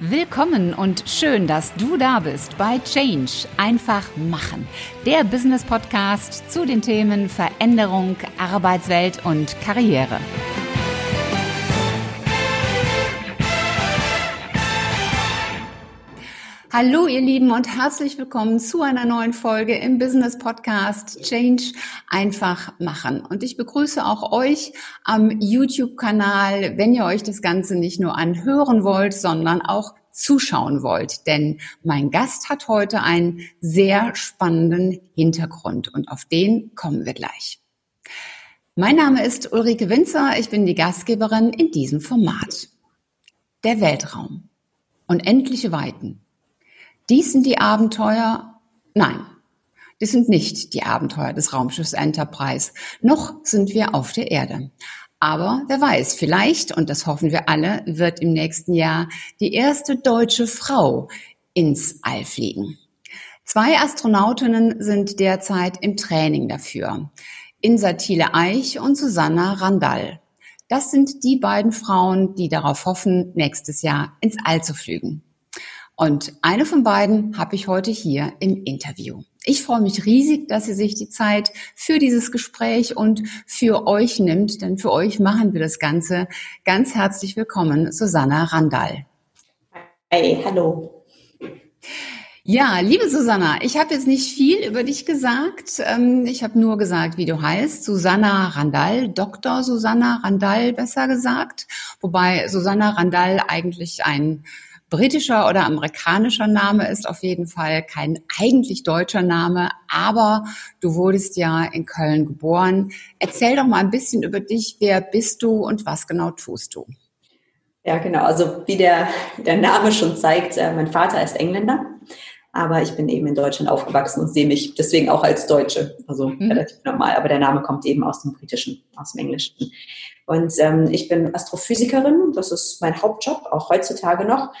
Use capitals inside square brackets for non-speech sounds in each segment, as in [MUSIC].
Willkommen und schön, dass du da bist bei Change. Einfach machen. Der Business Podcast zu den Themen Veränderung, Arbeitswelt und Karriere. Hallo ihr Lieben und herzlich willkommen zu einer neuen Folge im Business Podcast Change einfach machen. Und ich begrüße auch euch am YouTube-Kanal, wenn ihr euch das Ganze nicht nur anhören wollt, sondern auch zuschauen wollt. Denn mein Gast hat heute einen sehr spannenden Hintergrund und auf den kommen wir gleich. Mein Name ist Ulrike Winzer, ich bin die Gastgeberin in diesem Format. Der Weltraum. Unendliche Weiten. Dies sind die Abenteuer, nein, dies sind nicht die Abenteuer des Raumschiffs Enterprise. Noch sind wir auf der Erde. Aber wer weiß, vielleicht, und das hoffen wir alle, wird im nächsten Jahr die erste deutsche Frau ins All fliegen. Zwei Astronautinnen sind derzeit im Training dafür. Insa Thiele Eich und Susanna Randall. Das sind die beiden Frauen, die darauf hoffen, nächstes Jahr ins All zu fliegen. Und eine von beiden habe ich heute hier im Interview. Ich freue mich riesig, dass sie sich die Zeit für dieses Gespräch und für euch nimmt, denn für euch machen wir das Ganze. Ganz herzlich willkommen, Susanna Randall. Hey, hallo. Ja, liebe Susanna, ich habe jetzt nicht viel über dich gesagt. Ähm, ich habe nur gesagt, wie du heißt. Susanna Randall, Dr. Susanna Randall besser gesagt. Wobei Susanna Randall eigentlich ein britischer oder amerikanischer Name ist auf jeden Fall kein eigentlich deutscher Name, aber du wurdest ja in Köln geboren. Erzähl doch mal ein bisschen über dich. Wer bist du und was genau tust du? Ja, genau. Also wie der, der Name schon zeigt, äh, mein Vater ist Engländer, aber ich bin eben in Deutschland aufgewachsen und sehe mich deswegen auch als Deutsche. Also mhm. relativ normal, aber der Name kommt eben aus dem Britischen, aus dem Englischen. Und ähm, ich bin Astrophysikerin, das ist mein Hauptjob, auch heutzutage noch.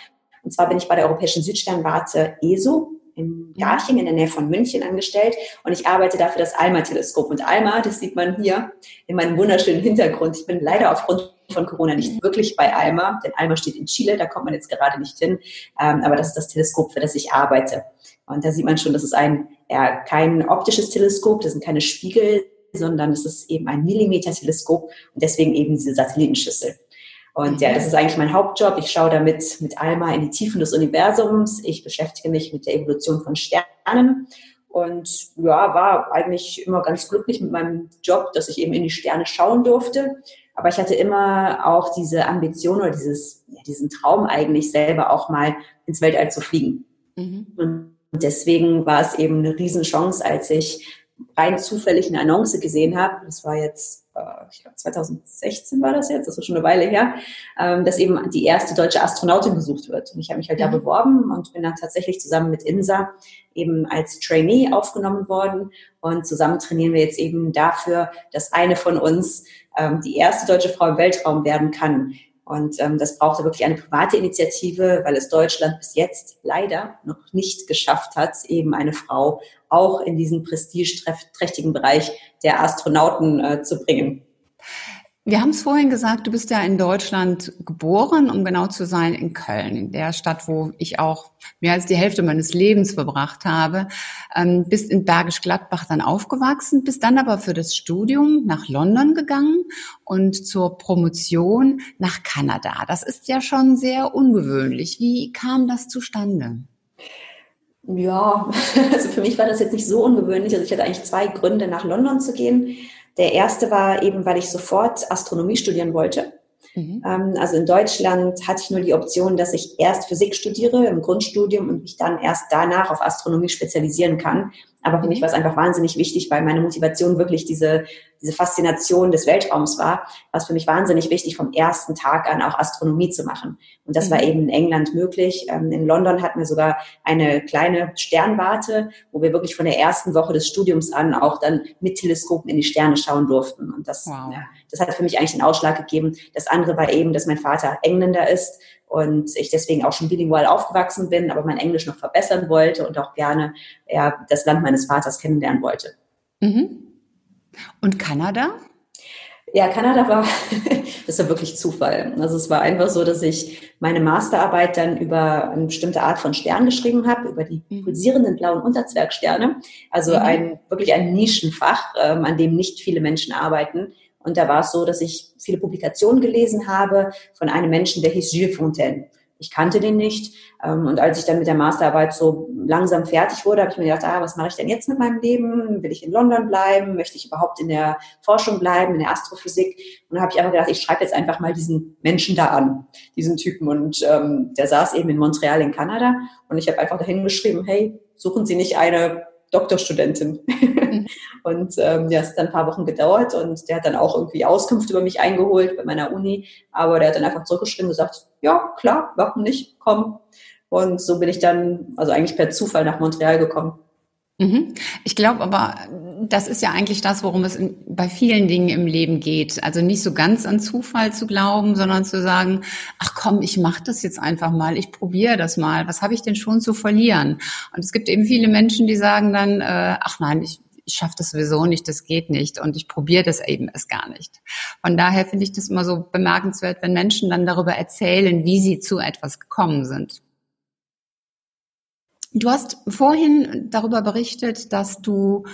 Und zwar bin ich bei der Europäischen Südsternwarte ESO in Garching in der Nähe von München angestellt und ich arbeite dafür das ALMA-Teleskop. Und ALMA, das sieht man hier in meinem wunderschönen Hintergrund. Ich bin leider aufgrund von Corona nicht wirklich bei ALMA, denn ALMA steht in Chile, da kommt man jetzt gerade nicht hin. Ähm, aber das ist das Teleskop, für das ich arbeite. Und da sieht man schon, das ist ein, ja, kein optisches Teleskop, das sind keine Spiegel, sondern es ist eben ein Millimeter-Teleskop und deswegen eben diese Satellitenschüssel. Und ja, das ist eigentlich mein Hauptjob. Ich schaue damit mit Alma in die Tiefen des Universums. Ich beschäftige mich mit der Evolution von Sternen und ja, war eigentlich immer ganz glücklich mit meinem Job, dass ich eben in die Sterne schauen durfte. Aber ich hatte immer auch diese Ambition oder dieses, ja, diesen Traum eigentlich selber auch mal ins Weltall zu fliegen. Mhm. Und deswegen war es eben eine Riesenchance, als ich rein zufällig eine Annonce gesehen habe. Das war jetzt äh, ich glaube 2016 war das jetzt, das ist schon eine Weile her, ähm, dass eben die erste deutsche Astronautin gesucht wird. Und ich habe mich halt mhm. da beworben und bin dann tatsächlich zusammen mit INSA eben als Trainee aufgenommen worden. Und zusammen trainieren wir jetzt eben dafür, dass eine von uns ähm, die erste deutsche Frau im Weltraum werden kann. Und ähm, das brauchte wirklich eine private Initiative, weil es Deutschland bis jetzt leider noch nicht geschafft hat, eben eine Frau auch in diesen prestigeträchtigen Bereich der Astronauten äh, zu bringen. Wir haben es vorhin gesagt, du bist ja in Deutschland geboren, um genau zu sein, in Köln, in der Stadt, wo ich auch mehr als die Hälfte meines Lebens verbracht habe. Ähm, bist in Bergisch Gladbach dann aufgewachsen, bist dann aber für das Studium nach London gegangen und zur Promotion nach Kanada. Das ist ja schon sehr ungewöhnlich. Wie kam das zustande? Ja, [LAUGHS] also für mich war das jetzt nicht so ungewöhnlich. Also ich hatte eigentlich zwei Gründe, nach London zu gehen. Der erste war eben, weil ich sofort Astronomie studieren wollte. Mhm. Ähm, also in Deutschland hatte ich nur die Option, dass ich erst Physik studiere im Grundstudium und mich dann erst danach auf Astronomie spezialisieren kann. Aber für mich mhm. war es einfach wahnsinnig wichtig, weil meine Motivation wirklich diese, diese Faszination des Weltraums war, was für mich wahnsinnig wichtig, vom ersten Tag an auch Astronomie zu machen. Und das mhm. war eben in England möglich. Ähm, in London hatten wir sogar eine kleine Sternwarte, wo wir wirklich von der ersten Woche des Studiums an auch dann mit Teleskopen in die Sterne schauen durften. Und das, wow. ja, das hat für mich eigentlich den Ausschlag gegeben. Das andere war eben, dass mein Vater Engländer ist und ich deswegen auch schon bilingual aufgewachsen bin, aber mein Englisch noch verbessern wollte und auch gerne ja, das Land meines Vaters kennenlernen wollte. Mhm. Und Kanada? Ja, Kanada war, [LAUGHS] das war wirklich Zufall. Also es war einfach so, dass ich meine Masterarbeit dann über eine bestimmte Art von Stern geschrieben habe, über die mhm. pulsierenden blauen Unterzwergsterne. Also mhm. ein, wirklich ein Nischenfach, ähm, an dem nicht viele Menschen arbeiten. Und da war es so, dass ich viele Publikationen gelesen habe von einem Menschen, der hieß Gilles Fontaine. Ich kannte den nicht. Ähm, und als ich dann mit der Masterarbeit so langsam fertig wurde, habe ich mir gedacht, ah, was mache ich denn jetzt mit meinem Leben? Will ich in London bleiben? Möchte ich überhaupt in der Forschung bleiben, in der Astrophysik? Und dann habe ich einfach gedacht, ich schreibe jetzt einfach mal diesen Menschen da an, diesen Typen. Und ähm, der saß eben in Montreal in Kanada. Und ich habe einfach dahin geschrieben, hey, suchen Sie nicht eine Doktorstudentin. Mhm. [LAUGHS] und ähm, ja, es hat dann ein paar Wochen gedauert und der hat dann auch irgendwie Auskunft über mich eingeholt bei meiner Uni. Aber der hat dann einfach zurückgeschrieben und gesagt, ja, klar, warum nicht, komm. Und so bin ich dann, also eigentlich per Zufall nach Montreal gekommen. Mhm. Ich glaube aber, das ist ja eigentlich das, worum es in, bei vielen Dingen im Leben geht. Also nicht so ganz an Zufall zu glauben, sondern zu sagen, ach komm, ich mache das jetzt einfach mal, ich probiere das mal. Was habe ich denn schon zu verlieren? Und es gibt eben viele Menschen, die sagen dann, äh, ach nein, ich, ich schaffe das sowieso nicht, das geht nicht und ich probiere das eben erst gar nicht. Von daher finde ich das immer so bemerkenswert, wenn Menschen dann darüber erzählen, wie sie zu etwas gekommen sind. Du hast vorhin darüber berichtet, dass du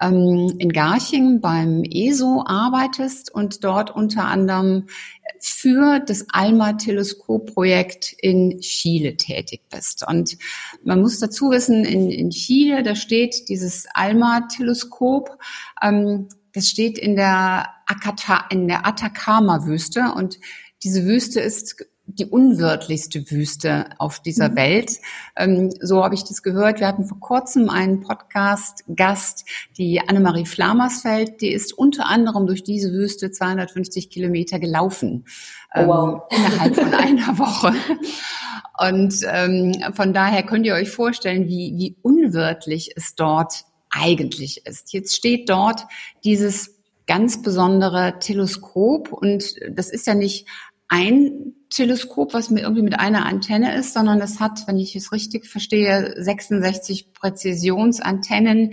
ähm, in Garching beim ESO arbeitest und dort unter anderem für das ALMA-Teleskopprojekt in Chile tätig bist. Und man muss dazu wissen, in, in Chile, da steht dieses ALMA-Teleskop, ähm, das steht in der, Akata, in der Atacama-Wüste und diese Wüste ist die unwirtlichste Wüste auf dieser mhm. Welt. Ähm, so habe ich das gehört. Wir hatten vor kurzem einen Podcast-Gast, die Annemarie Flamersfeld, die ist unter anderem durch diese Wüste 250 Kilometer gelaufen. Oh, wow. Ähm, innerhalb von [LAUGHS] einer Woche. Und ähm, von daher könnt ihr euch vorstellen, wie, wie unwirtlich es dort eigentlich ist. Jetzt steht dort dieses ganz besondere Teleskop und das ist ja nicht ein Teleskop, was mit irgendwie mit einer Antenne ist, sondern es hat, wenn ich es richtig verstehe, 66 Präzisionsantennen,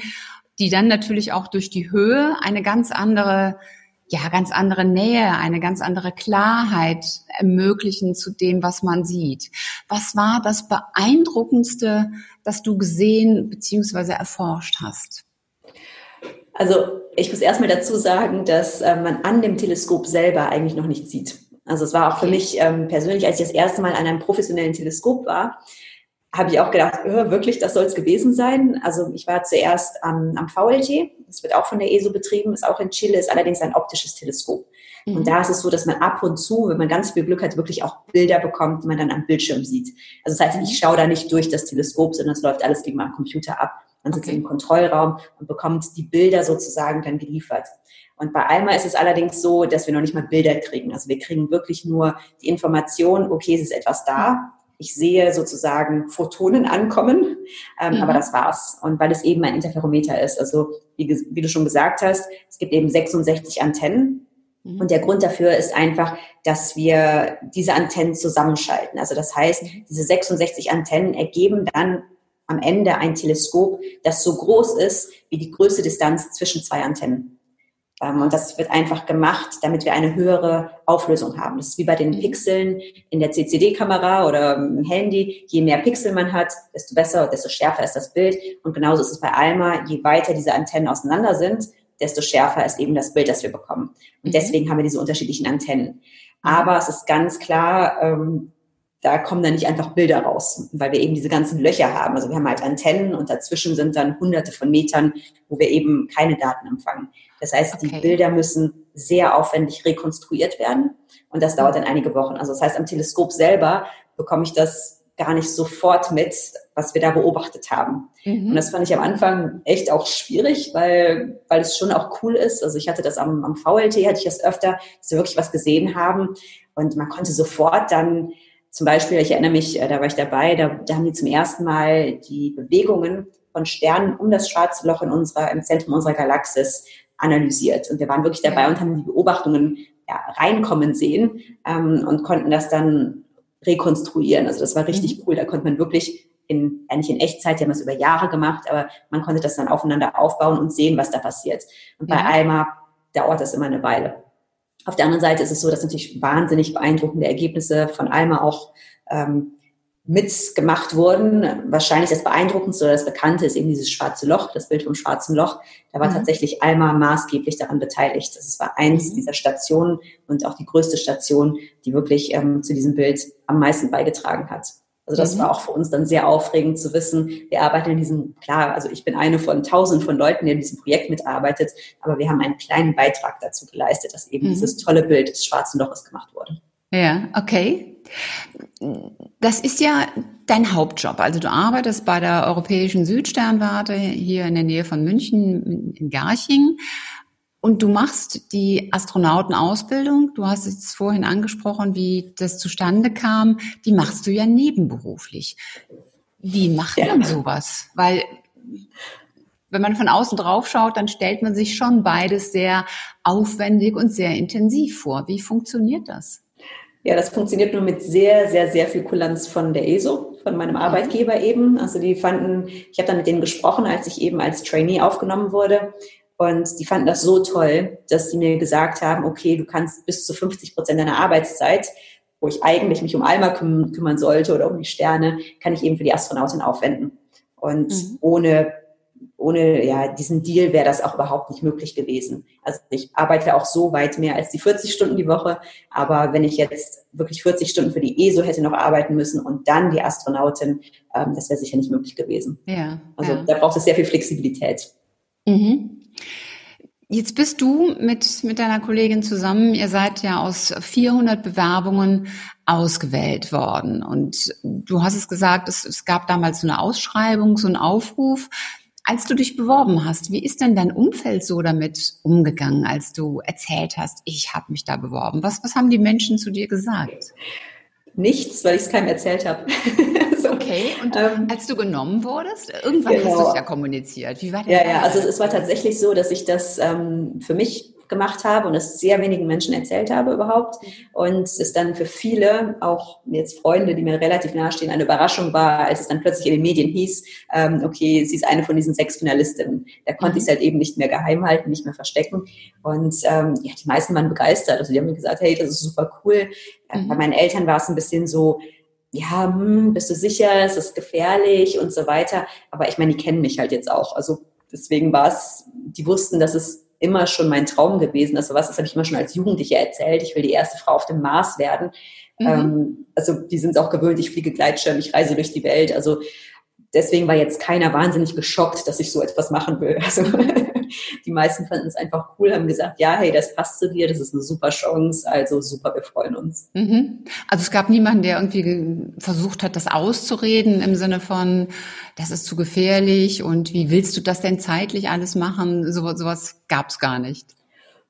die dann natürlich auch durch die Höhe eine ganz andere, ja, ganz andere Nähe, eine ganz andere Klarheit ermöglichen zu dem, was man sieht. Was war das beeindruckendste, das du gesehen bzw. erforscht hast? Also ich muss erstmal dazu sagen, dass äh, man an dem Teleskop selber eigentlich noch nichts sieht. Also es war auch für mich ähm, persönlich, als ich das erste Mal an einem professionellen Teleskop war, habe ich auch gedacht, oh, wirklich, das soll es gewesen sein. Also ich war zuerst am, am VLT, das wird auch von der ESO betrieben, ist auch in Chile, ist allerdings ein optisches Teleskop. Mhm. Und da ist es so, dass man ab und zu, wenn man ganz viel Glück hat, wirklich auch Bilder bekommt, die man dann am Bildschirm sieht. Also das heißt, ich schaue da nicht durch das Teleskop, sondern es läuft alles gegen meinen Computer ab. Man sitzt okay. im Kontrollraum und bekommt die Bilder sozusagen dann geliefert. Und bei Alma ist es allerdings so, dass wir noch nicht mal Bilder kriegen. Also wir kriegen wirklich nur die Information, okay, es ist etwas da. Ich sehe sozusagen Photonen ankommen, ähm, mhm. aber das war's. Und weil es eben ein Interferometer ist, also wie, wie du schon gesagt hast, es gibt eben 66 Antennen. Mhm. Und der Grund dafür ist einfach, dass wir diese Antennen zusammenschalten. Also das heißt, mhm. diese 66 Antennen ergeben dann am Ende ein Teleskop, das so groß ist wie die größte Distanz zwischen zwei Antennen. Ähm, und das wird einfach gemacht, damit wir eine höhere Auflösung haben. Das ist wie bei den mhm. Pixeln in der CCD-Kamera oder im Handy. Je mehr Pixel man hat, desto besser, und desto schärfer ist das Bild. Und genauso ist es bei Alma. Je weiter diese Antennen auseinander sind, desto schärfer ist eben das Bild, das wir bekommen. Und mhm. deswegen haben wir diese unterschiedlichen Antennen. Mhm. Aber es ist ganz klar, ähm, da kommen dann nicht einfach Bilder raus, weil wir eben diese ganzen Löcher haben. Also wir haben halt Antennen und dazwischen sind dann hunderte von Metern, wo wir eben keine Daten empfangen. Das heißt, okay. die Bilder müssen sehr aufwendig rekonstruiert werden und das dauert dann einige Wochen. Also das heißt, am Teleskop selber bekomme ich das gar nicht sofort mit, was wir da beobachtet haben. Mhm. Und das fand ich am Anfang echt auch schwierig, weil, weil es schon auch cool ist. Also ich hatte das am, am VLT, hatte ich das öfter, dass wir wirklich was gesehen haben und man konnte sofort dann zum Beispiel, ich erinnere mich, äh, da war ich dabei, da, da haben die zum ersten Mal die Bewegungen von Sternen um das schwarze Loch in unserer, im Zentrum unserer Galaxis analysiert. Und wir waren wirklich dabei und haben die Beobachtungen ja, reinkommen sehen ähm, und konnten das dann rekonstruieren. Also das war richtig mhm. cool. Da konnte man wirklich in, eigentlich in Echtzeit, die haben das über Jahre gemacht, aber man konnte das dann aufeinander aufbauen und sehen, was da passiert. Und bei mhm. Alma dauert das immer eine Weile. Auf der anderen Seite ist es so, dass natürlich wahnsinnig beeindruckende Ergebnisse von Alma auch ähm, mitgemacht wurden. Wahrscheinlich das beeindruckendste oder das bekannte ist eben dieses schwarze Loch, das Bild vom schwarzen Loch. Da war mhm. tatsächlich Alma maßgeblich daran beteiligt. Das war eins mhm. dieser Stationen und auch die größte Station, die wirklich ähm, zu diesem Bild am meisten beigetragen hat. Also das mhm. war auch für uns dann sehr aufregend zu wissen. Wir arbeiten in diesem, klar, also ich bin eine von tausend von Leuten, die in diesem Projekt mitarbeitet, aber wir haben einen kleinen Beitrag dazu geleistet, dass eben mhm. dieses tolle Bild des schwarzen Loches gemacht wurde. Ja, okay. Das ist ja dein Hauptjob. Also du arbeitest bei der Europäischen Südsternwarte hier in der Nähe von München in Garching. Und du machst die Astronautenausbildung. Du hast es vorhin angesprochen, wie das zustande kam. Die machst du ja nebenberuflich. Wie macht man sowas? Weil wenn man von außen drauf schaut, dann stellt man sich schon beides sehr aufwendig und sehr intensiv vor. Wie funktioniert das? Ja, das funktioniert nur mit sehr, sehr, sehr viel Kulanz von der ESO, von meinem. Arbeitgeber eben. Also die fanden, ich habe dann mit denen gesprochen, als ich eben als Trainee aufgenommen wurde. Und die fanden das so toll, dass sie mir gesagt haben, okay, du kannst bis zu 50 Prozent deiner Arbeitszeit, wo ich eigentlich mich um Alma küm kümmern sollte oder um die Sterne, kann ich eben für die Astronautin aufwenden. Und mhm. ohne ohne ja, diesen Deal wäre das auch überhaupt nicht möglich gewesen. Also ich arbeite auch so weit mehr als die 40 Stunden die Woche, aber wenn ich jetzt wirklich 40 Stunden für die ESO hätte noch arbeiten müssen und dann die Astronautin, ähm, das wäre sicher nicht möglich gewesen. Ja, also ja. da braucht es sehr viel Flexibilität. Mhm. Jetzt bist du mit, mit deiner Kollegin zusammen, ihr seid ja aus 400 Bewerbungen ausgewählt worden. Und du hast es gesagt, es, es gab damals so eine Ausschreibung, so einen Aufruf. Als du dich beworben hast, wie ist denn dein Umfeld so damit umgegangen, als du erzählt hast, ich habe mich da beworben? Was, was haben die Menschen zu dir gesagt? Nichts, weil ich es keinem erzählt habe. [LAUGHS] [LAUGHS] Okay, und ähm, als du genommen wurdest, irgendwann genau. hast du es ja kommuniziert. Wie war das? Ja, ja, also es war tatsächlich so, dass ich das ähm, für mich gemacht habe und es sehr wenigen Menschen erzählt habe überhaupt. Mhm. Und es dann für viele, auch jetzt Freunde, die mir relativ nahestehen, eine Überraschung war, als es dann plötzlich in den Medien hieß, ähm, okay, sie ist eine von diesen sechs Finalistinnen. Da konnte mhm. ich es halt eben nicht mehr geheim halten, nicht mehr verstecken. Und ähm, ja, die meisten waren begeistert. Also die haben mir gesagt, hey, das ist super cool. Mhm. Bei meinen Eltern war es ein bisschen so, ja, hm, bist du sicher, es ist gefährlich und so weiter. Aber ich meine, die kennen mich halt jetzt auch. Also deswegen war es, die wussten, dass es immer schon mein Traum gewesen. Also was, das habe ich immer schon als Jugendliche erzählt. Ich will die erste Frau auf dem Mars werden. Mhm. Ähm, also die sind es auch gewöhnt, ich fliege Gleitschirm, ich reise durch die Welt. Also deswegen war jetzt keiner wahnsinnig geschockt, dass ich so etwas machen will. Also [LAUGHS] [LAUGHS] die meisten fanden es einfach cool, haben gesagt, ja, hey, das passt zu dir, das ist eine super Chance, also super, wir freuen uns. Mhm. Also es gab niemanden, der irgendwie versucht hat, das auszureden im Sinne von, das ist zu gefährlich und wie willst du das denn zeitlich alles machen? So, sowas gab es gar nicht.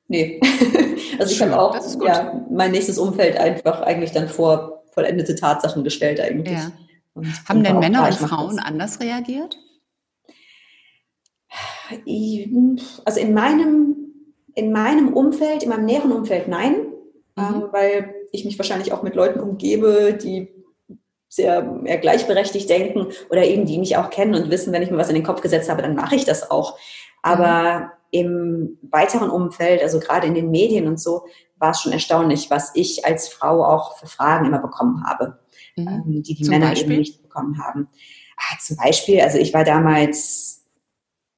Nee. [LAUGHS] also ich habe auch ja, mein nächstes Umfeld einfach eigentlich dann vor vollendete Tatsachen gestellt eigentlich. Ja. Haben denn Männer und Frauen anders reagiert? Also in meinem, in meinem Umfeld, in meinem näheren Umfeld nein, mhm. ähm, weil ich mich wahrscheinlich auch mit Leuten umgebe, die sehr eher gleichberechtigt denken oder eben die mich auch kennen und wissen, wenn ich mir was in den Kopf gesetzt habe, dann mache ich das auch. Aber mhm. im weiteren Umfeld, also gerade in den Medien und so, war es schon erstaunlich, was ich als Frau auch für Fragen immer bekommen habe, mhm. ähm, die die Zum Männer Beispiel? eben nicht bekommen haben. Ah, zum Beispiel, also ich war damals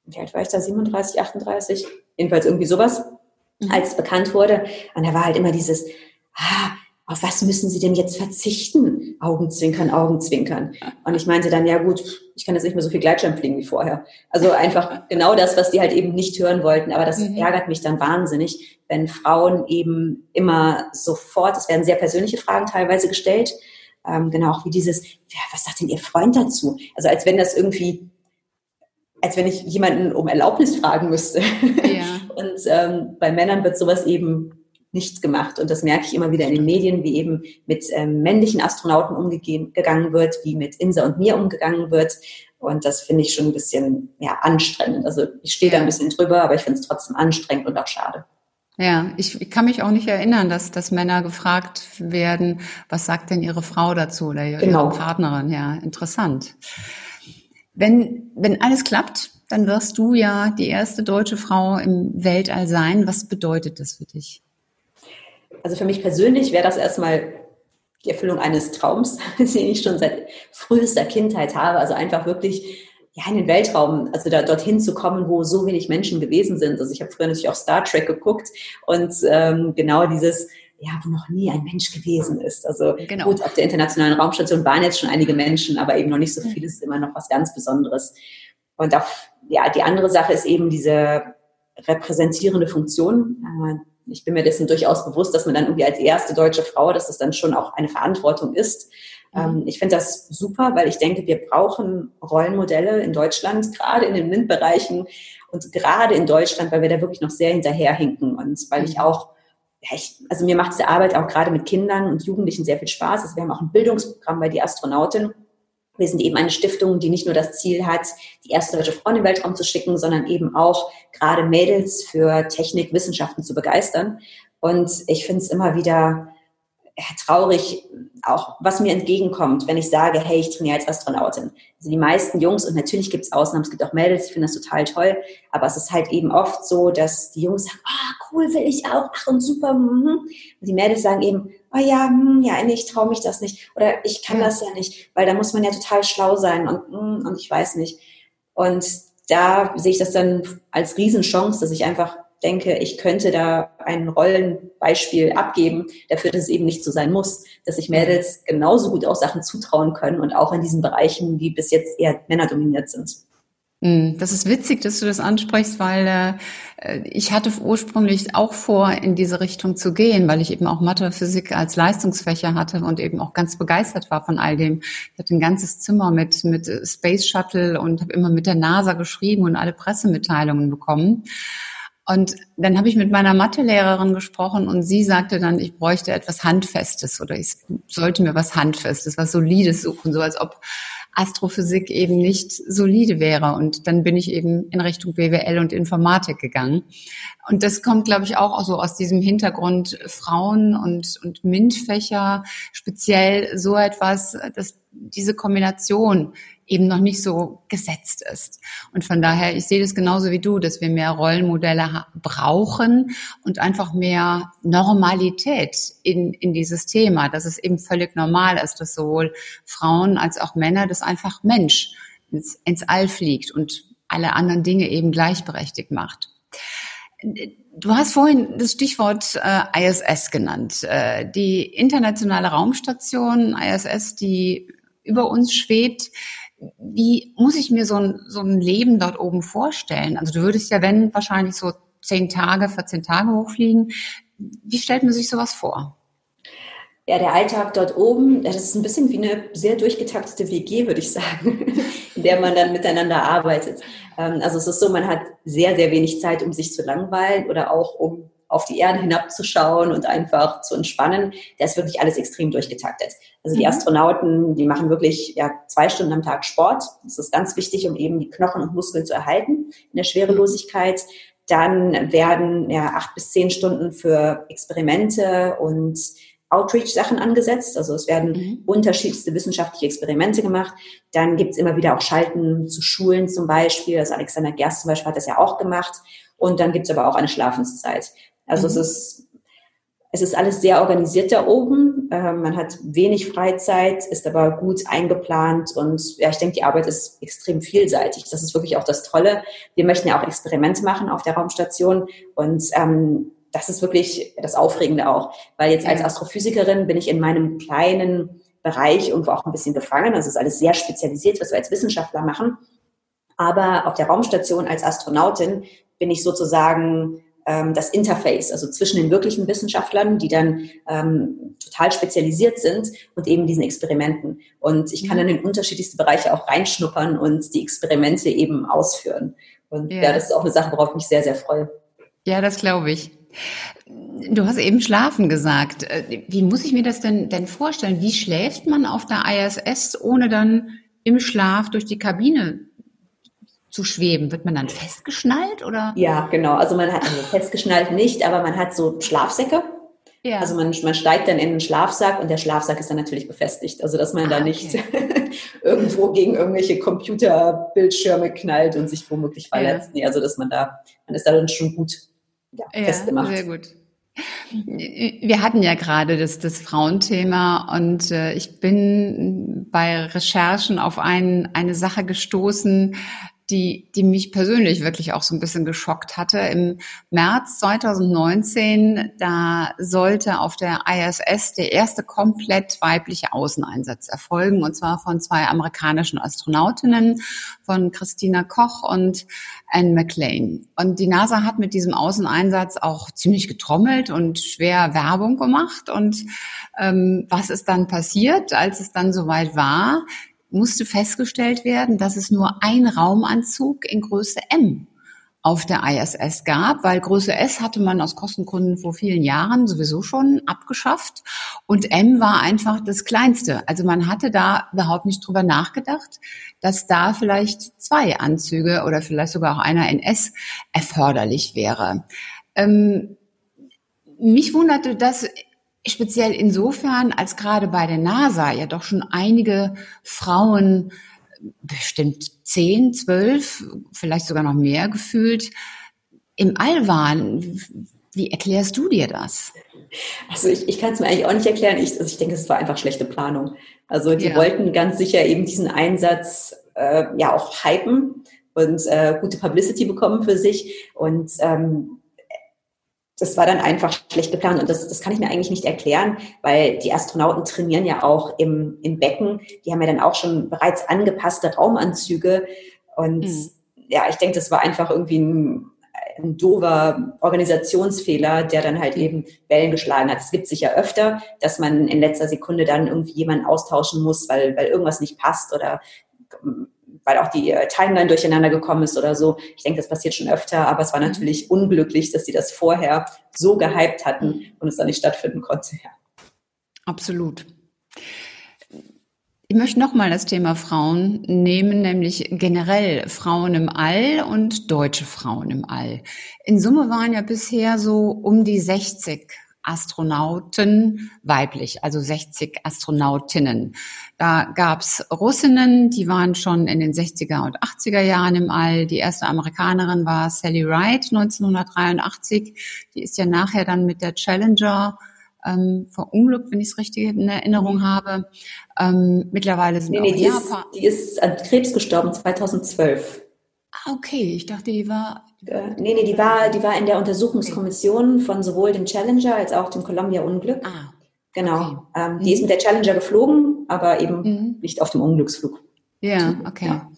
wie alt war ich da, 37, 38, jedenfalls irgendwie sowas, mhm. als es bekannt wurde. Und da war halt immer dieses, ah, auf was müssen Sie denn jetzt verzichten? Augenzwinkern, Augenzwinkern. [LAUGHS] Und ich meinte dann, ja gut, ich kann jetzt nicht mehr so viel Gleitschirm fliegen wie vorher. Also einfach genau das, was die halt eben nicht hören wollten. Aber das mhm. ärgert mich dann wahnsinnig, wenn Frauen eben immer sofort, es werden sehr persönliche Fragen teilweise gestellt, ähm, genau auch wie dieses, ja, was sagt denn Ihr Freund dazu? Also als wenn das irgendwie als wenn ich jemanden um Erlaubnis fragen müsste. Ja. [LAUGHS] Und ähm, bei Männern wird sowas eben nicht gemacht. Und das merke ich immer wieder in den Medien, wie eben mit ähm, männlichen Astronauten umgegangen wird, wie mit Insa und mir umgegangen wird. Und das finde ich schon ein bisschen ja, anstrengend. Also ich stehe da ein bisschen drüber, aber ich finde es trotzdem anstrengend und auch schade. Ja, ich kann mich auch nicht erinnern, dass, dass Männer gefragt werden, was sagt denn ihre Frau dazu oder ihre genau. Partnerin. Ja, interessant. Wenn, wenn alles klappt, dann wirst du ja die erste deutsche Frau im Weltall sein. Was bedeutet das für dich? also für mich persönlich wäre das erstmal die Erfüllung eines Traums, [LAUGHS] den ich schon seit frühester Kindheit habe. Also einfach wirklich ja, in den Weltraum, also da dorthin zu kommen, wo so wenig Menschen gewesen sind. Also ich habe früher natürlich auch Star Trek geguckt und ähm, genau dieses, ja, wo noch nie ein Mensch gewesen ist. Also genau. gut, auf der internationalen Raumstation waren jetzt schon einige Menschen, aber eben noch nicht so viel, ist immer noch was ganz Besonderes. Und auch, ja, die andere Sache ist eben diese repräsentierende Funktion. Äh, ich bin mir dessen durchaus bewusst, dass man dann irgendwie als erste deutsche Frau, dass das dann schon auch eine Verantwortung ist. Mhm. Ähm, ich finde das super, weil ich denke, wir brauchen Rollenmodelle in Deutschland, gerade in den MINT-Bereichen und gerade in Deutschland, weil wir da wirklich noch sehr hinterherhinken und weil ich mhm. auch ich, also mir macht diese Arbeit auch gerade mit Kindern und Jugendlichen sehr viel Spaß. Also wir haben auch ein Bildungsprogramm bei die Astronautin. Wir sind eben eine Stiftung, die nicht nur das Ziel hat, die erste deutsche Frau in den Weltraum zu schicken, sondern eben auch gerade Mädels für Technik, Wissenschaften zu begeistern. Und ich finde es immer wieder traurig, auch was mir entgegenkommt, wenn ich sage, hey, ich trainiere als Astronautin. Also die meisten Jungs, und natürlich gibt es Ausnahmen, es gibt auch Mädels, ich finde das total toll, aber es ist halt eben oft so, dass die Jungs sagen, ah, oh, cool, will ich auch, ach und super. Mm. Und die Mädels sagen eben, oh ja, hm, ja, nee, ich traue mich das nicht. Oder ich kann ja. das ja nicht, weil da muss man ja total schlau sein und, mm, und ich weiß nicht. Und da sehe ich das dann als Riesenchance, dass ich einfach denke, ich könnte da ein Rollenbeispiel abgeben, dafür, dass es eben nicht so sein muss, dass sich Mädels genauso gut auch Sachen zutrauen können und auch in diesen Bereichen, die bis jetzt eher männerdominiert sind. Hm, das ist witzig, dass du das ansprichst, weil äh, ich hatte ursprünglich auch vor, in diese Richtung zu gehen, weil ich eben auch Mathe, Physik als Leistungsfächer hatte und eben auch ganz begeistert war von all dem. Ich hatte ein ganzes Zimmer mit, mit Space Shuttle und habe immer mit der NASA geschrieben und alle Pressemitteilungen bekommen. Und dann habe ich mit meiner Mathelehrerin gesprochen und sie sagte dann, ich bräuchte etwas Handfestes oder ich sollte mir was Handfestes, was Solides suchen, so als ob Astrophysik eben nicht solide wäre. Und dann bin ich eben in Richtung BWL und Informatik gegangen. Und das kommt, glaube ich, auch so aus diesem Hintergrund Frauen und, und MINT-Fächer, speziell so etwas, dass diese Kombination eben noch nicht so gesetzt ist. Und von daher, ich sehe das genauso wie du, dass wir mehr Rollenmodelle brauchen und einfach mehr Normalität in, in dieses Thema, dass es eben völlig normal ist, dass sowohl Frauen als auch Männer das einfach Mensch ins, ins All fliegt und alle anderen Dinge eben gleichberechtigt macht. Du hast vorhin das Stichwort äh, ISS genannt. Äh, die internationale Raumstation ISS, die über uns schwebt, wie muss ich mir so ein, so ein Leben dort oben vorstellen? Also du würdest ja, wenn, wahrscheinlich so zehn Tage, 14 Tage hochfliegen. Wie stellt man sich sowas vor? Ja, der Alltag dort oben, das ist ein bisschen wie eine sehr durchgetaktete WG, würde ich sagen, [LAUGHS] in der man dann miteinander arbeitet. Ähm, also es ist so, man hat sehr, sehr wenig Zeit, um sich zu langweilen oder auch um auf die Erde hinabzuschauen und einfach zu entspannen. Da ist wirklich alles extrem durchgetaktet. Also die mhm. Astronauten, die machen wirklich ja, zwei Stunden am Tag Sport. Das ist ganz wichtig, um eben die Knochen und Muskeln zu erhalten in der Schwerelosigkeit. Dann werden ja acht bis zehn Stunden für Experimente und Outreach-Sachen angesetzt. Also es werden mhm. unterschiedlichste wissenschaftliche Experimente gemacht. Dann gibt's immer wieder auch Schalten zu Schulen zum Beispiel. Also Alexander Gerst zum Beispiel hat das ja auch gemacht. Und dann gibt's aber auch eine Schlafenszeit. Also mhm. es ist es ist alles sehr organisiert da oben. Ähm, man hat wenig Freizeit, ist aber gut eingeplant und ja, ich denke, die Arbeit ist extrem vielseitig. Das ist wirklich auch das Tolle. Wir möchten ja auch Experimente machen auf der Raumstation und ähm, das ist wirklich das Aufregende auch, weil jetzt als Astrophysikerin bin ich in meinem kleinen Bereich irgendwo auch ein bisschen gefangen. Also es ist alles sehr spezialisiert, was wir als Wissenschaftler machen. Aber auf der Raumstation als Astronautin bin ich sozusagen das Interface, also zwischen den wirklichen Wissenschaftlern, die dann ähm, total spezialisiert sind und eben diesen Experimenten. Und ich kann mhm. dann in unterschiedlichste Bereiche auch reinschnuppern und die Experimente eben ausführen. Und ja, ja das ist auch eine Sache, worauf ich mich sehr, sehr freue. Ja, das glaube ich. Du hast eben schlafen gesagt. Äh, wie muss ich mir das denn, denn vorstellen? Wie schläft man auf der ISS, ohne dann im Schlaf durch die Kabine zu schweben? Wird man dann festgeschnallt oder? Ja, genau. Also man hat also festgeschnallt nicht, aber man hat so Schlafsäcke. Ja. Also man, man steigt dann in den Schlafsack und der Schlafsack ist dann natürlich befestigt. Also dass man ah, da nicht okay. [LAUGHS] irgendwo gegen irgendwelche Computerbildschirme knallt und sich womöglich verletzt. Ja. Nee, also dass man da, man ist da dann schon gut ja, ja, festgemacht. Sehr gut. Wir hatten ja gerade das, das Frauenthema und äh, ich bin bei Recherchen auf ein, eine Sache gestoßen, die, die mich persönlich wirklich auch so ein bisschen geschockt hatte. Im März 2019, da sollte auf der ISS der erste komplett weibliche Außeneinsatz erfolgen, und zwar von zwei amerikanischen Astronautinnen, von Christina Koch und Anne McLean. Und die NASA hat mit diesem Außeneinsatz auch ziemlich getrommelt und schwer Werbung gemacht. Und ähm, was ist dann passiert, als es dann soweit war? Musste festgestellt werden, dass es nur ein Raumanzug in Größe M auf der ISS gab, weil Größe S hatte man aus Kostengründen vor vielen Jahren sowieso schon abgeschafft und M war einfach das kleinste. Also man hatte da überhaupt nicht drüber nachgedacht, dass da vielleicht zwei Anzüge oder vielleicht sogar auch einer in S erforderlich wäre. Ähm, mich wunderte das speziell insofern, als gerade bei der NASA ja doch schon einige Frauen, bestimmt zehn, zwölf, vielleicht sogar noch mehr gefühlt, im All waren. Wie erklärst du dir das? Also ich, ich kann es mir eigentlich auch nicht erklären. Ich, also ich denke, es war einfach schlechte Planung. Also die ja. wollten ganz sicher eben diesen Einsatz äh, ja auch hypen und äh, gute Publicity bekommen für sich. Und ähm, das war dann einfach schlecht geplant und das, das kann ich mir eigentlich nicht erklären, weil die Astronauten trainieren ja auch im, im Becken. Die haben ja dann auch schon bereits angepasste Raumanzüge und mhm. ja, ich denke, das war einfach irgendwie ein, ein doofer Organisationsfehler, der dann halt eben Wellen geschlagen hat. Es gibt sich ja öfter, dass man in letzter Sekunde dann irgendwie jemanden austauschen muss, weil, weil irgendwas nicht passt oder weil auch die äh, Timeline durcheinander gekommen ist oder so. Ich denke, das passiert schon öfter, aber es war mhm. natürlich unglücklich, dass sie das vorher so gehypt hatten und es dann nicht stattfinden konnte. Ja. Absolut. Ich möchte nochmal das Thema Frauen nehmen, nämlich generell Frauen im All und deutsche Frauen im All. In Summe waren ja bisher so um die 60 Astronauten weiblich, also 60 Astronautinnen. Da gab's Russinnen, die waren schon in den 60er und 80er Jahren im All. Die erste Amerikanerin war Sally Ride 1983. Die ist ja nachher dann mit der Challenger ähm, verunglückt, wenn ich es richtig in Erinnerung mhm. habe. Ähm, mittlerweile sind nee, nee, auch die Japan. Ist, die ist an Krebs gestorben 2012. Ah, okay. Ich dachte, die war. Äh, nee, nee, die war, die war in der Untersuchungskommission von sowohl dem Challenger als auch dem Columbia-Unglück. Ah. Genau. Okay. Ähm, mhm. Die ist mit der Challenger geflogen, aber eben mhm. nicht auf dem Unglücksflug. Ja, okay. Ja.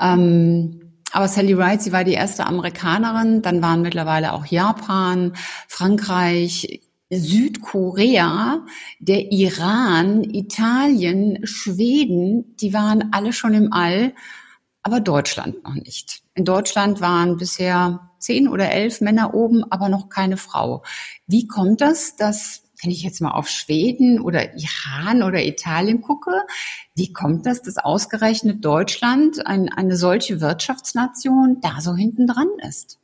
Ähm, aber Sally Wright, sie war die erste Amerikanerin, dann waren mittlerweile auch Japan, Frankreich, Südkorea, der Iran, Italien, Schweden, die waren alle schon im All aber Deutschland noch nicht. In Deutschland waren bisher zehn oder elf Männer oben, aber noch keine Frau. Wie kommt das, dass, wenn ich jetzt mal auf Schweden oder Iran oder Italien gucke, wie kommt das, dass ausgerechnet Deutschland, ein, eine solche Wirtschaftsnation, da so hinten dran ist?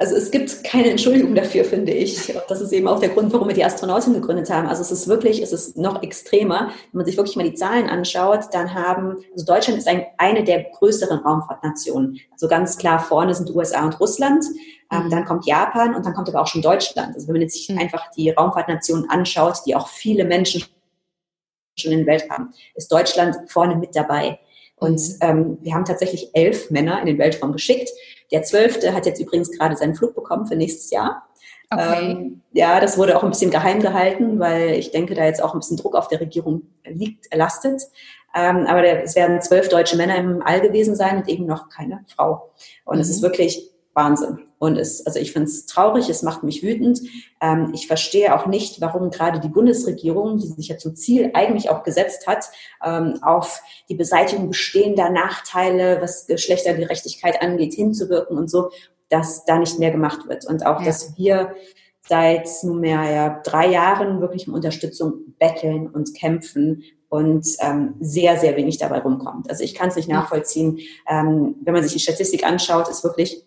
Also es gibt keine Entschuldigung dafür, finde ich. Das ist eben auch der Grund, warum wir die Astronautin gegründet haben. Also es ist wirklich, es ist noch extremer. Wenn man sich wirklich mal die Zahlen anschaut, dann haben, also Deutschland ist ein, eine der größeren Raumfahrtnationen. Also ganz klar vorne sind USA und Russland. Ähm, mhm. dann kommt Japan und dann kommt aber auch schon Deutschland. Also wenn man jetzt sich mhm. einfach die Raumfahrtnationen anschaut, die auch viele Menschen schon in der Welt haben, ist Deutschland vorne mit dabei. Und mhm. ähm, wir haben tatsächlich elf Männer in den Weltraum geschickt. Der zwölfte hat jetzt übrigens gerade seinen Flug bekommen für nächstes Jahr. Okay. Ähm, ja, das wurde auch ein bisschen geheim gehalten, weil ich denke, da jetzt auch ein bisschen Druck auf der Regierung liegt, lastet. Ähm, aber der, es werden zwölf deutsche Männer im All gewesen sein und eben noch keine Frau. Und es mhm. ist wirklich Wahnsinn. Und es, also ich finde es traurig, es macht mich wütend. Ähm, ich verstehe auch nicht, warum gerade die Bundesregierung, die sich ja zum Ziel eigentlich auch gesetzt hat, ähm, auf die Beseitigung bestehender Nachteile, was Geschlechtergerechtigkeit angeht, hinzuwirken und so, dass da nicht mehr gemacht wird. Und auch, ja. dass wir seit nunmehr ja, drei Jahren wirklich um Unterstützung betteln und kämpfen und ähm, sehr, sehr wenig dabei rumkommt. Also ich kann es nicht nachvollziehen. Ähm, wenn man sich die Statistik anschaut, ist wirklich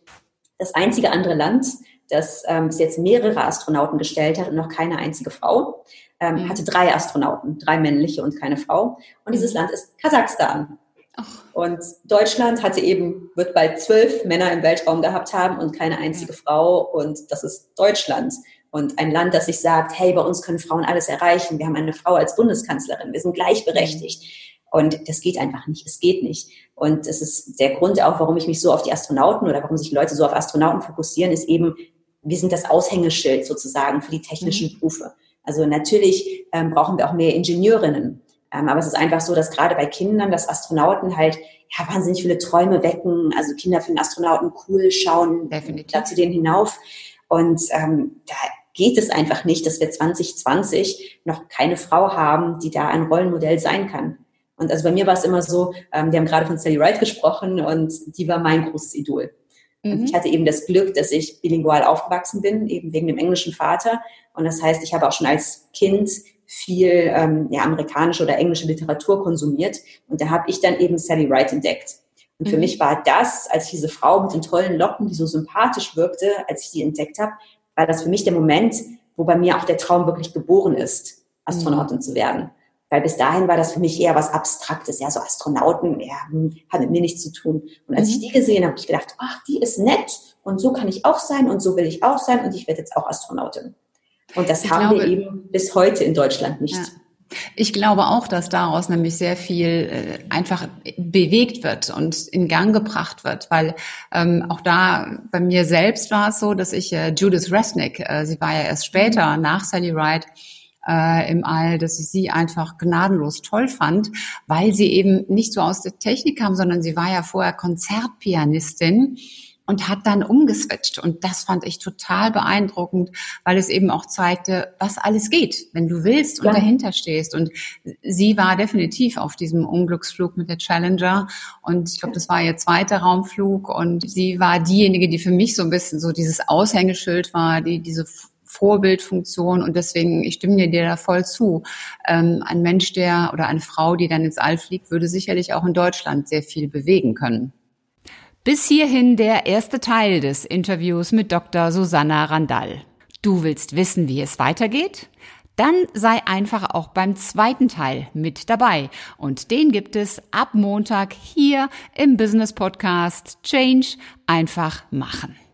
das einzige andere Land, das ähm, bis jetzt mehrere Astronauten gestellt hat und noch keine einzige Frau, ähm, mhm. hatte drei Astronauten, drei männliche und keine Frau. Und dieses Land ist Kasachstan. Ach. Und Deutschland hatte eben, wird bald zwölf Männer im Weltraum gehabt haben und keine einzige ja. Frau. Und das ist Deutschland. Und ein Land, das sich sagt, hey, bei uns können Frauen alles erreichen. Wir haben eine Frau als Bundeskanzlerin. Wir sind gleichberechtigt. Und das geht einfach nicht. Es geht nicht. Und es ist der Grund auch, warum ich mich so auf die Astronauten oder warum sich Leute so auf Astronauten fokussieren, ist eben, wir sind das Aushängeschild sozusagen für die technischen mhm. Berufe. Also natürlich ähm, brauchen wir auch mehr Ingenieurinnen. Ähm, aber es ist einfach so, dass gerade bei Kindern, dass Astronauten halt ja, wahnsinnig viele Träume wecken. Also Kinder finden Astronauten cool, schauen Definitiv. da zu denen hinauf. Und ähm, da geht es einfach nicht, dass wir 2020 noch keine Frau haben, die da ein Rollenmodell sein kann. Und also bei mir war es immer so, ähm, wir haben gerade von Sally Wright gesprochen und die war mein großes Idol. Mhm. Ich hatte eben das Glück, dass ich bilingual aufgewachsen bin, eben wegen dem englischen Vater. Und das heißt, ich habe auch schon als Kind viel ähm, ja, amerikanische oder englische Literatur konsumiert. Und da habe ich dann eben Sally Wright entdeckt. Und für mhm. mich war das, als ich diese Frau mit den tollen Locken, die so sympathisch wirkte, als ich die entdeckt habe, war das für mich der Moment, wo bei mir auch der Traum wirklich geboren ist, Astronautin mhm. zu werden. Weil bis dahin war das für mich eher was Abstraktes. Ja, so Astronauten, ja, hm, hat mit mir nichts zu tun. Und als mhm. ich die gesehen habe, habe ich gedacht, ach, die ist nett und so kann ich auch sein und so will ich auch sein und ich werde jetzt auch Astronautin. Und das ich haben glaube, wir eben bis heute in Deutschland nicht. Ja. Ich glaube auch, dass daraus nämlich sehr viel äh, einfach bewegt wird und in Gang gebracht wird, weil ähm, auch da bei mir selbst war es so, dass ich äh, Judith Resnick, äh, sie war ja erst später mhm. nach Sally Wright, äh, im All, dass ich sie einfach gnadenlos toll fand, weil sie eben nicht so aus der Technik kam, sondern sie war ja vorher Konzertpianistin und hat dann umgeswitcht. Und das fand ich total beeindruckend, weil es eben auch zeigte, was alles geht, wenn du willst und ja. dahinter stehst. Und sie war definitiv auf diesem Unglücksflug mit der Challenger. Und ich glaube, das war ihr zweiter Raumflug. Und sie war diejenige, die für mich so ein bisschen so dieses Aushängeschild war, die diese Vorbildfunktion und deswegen, ich stimme dir da voll zu. Ähm, ein Mensch, der oder eine Frau, die dann ins All fliegt, würde sicherlich auch in Deutschland sehr viel bewegen können. Bis hierhin der erste Teil des Interviews mit Dr. Susanna Randall. Du willst wissen, wie es weitergeht? Dann sei einfach auch beim zweiten Teil mit dabei. Und den gibt es ab Montag hier im Business Podcast Change einfach machen.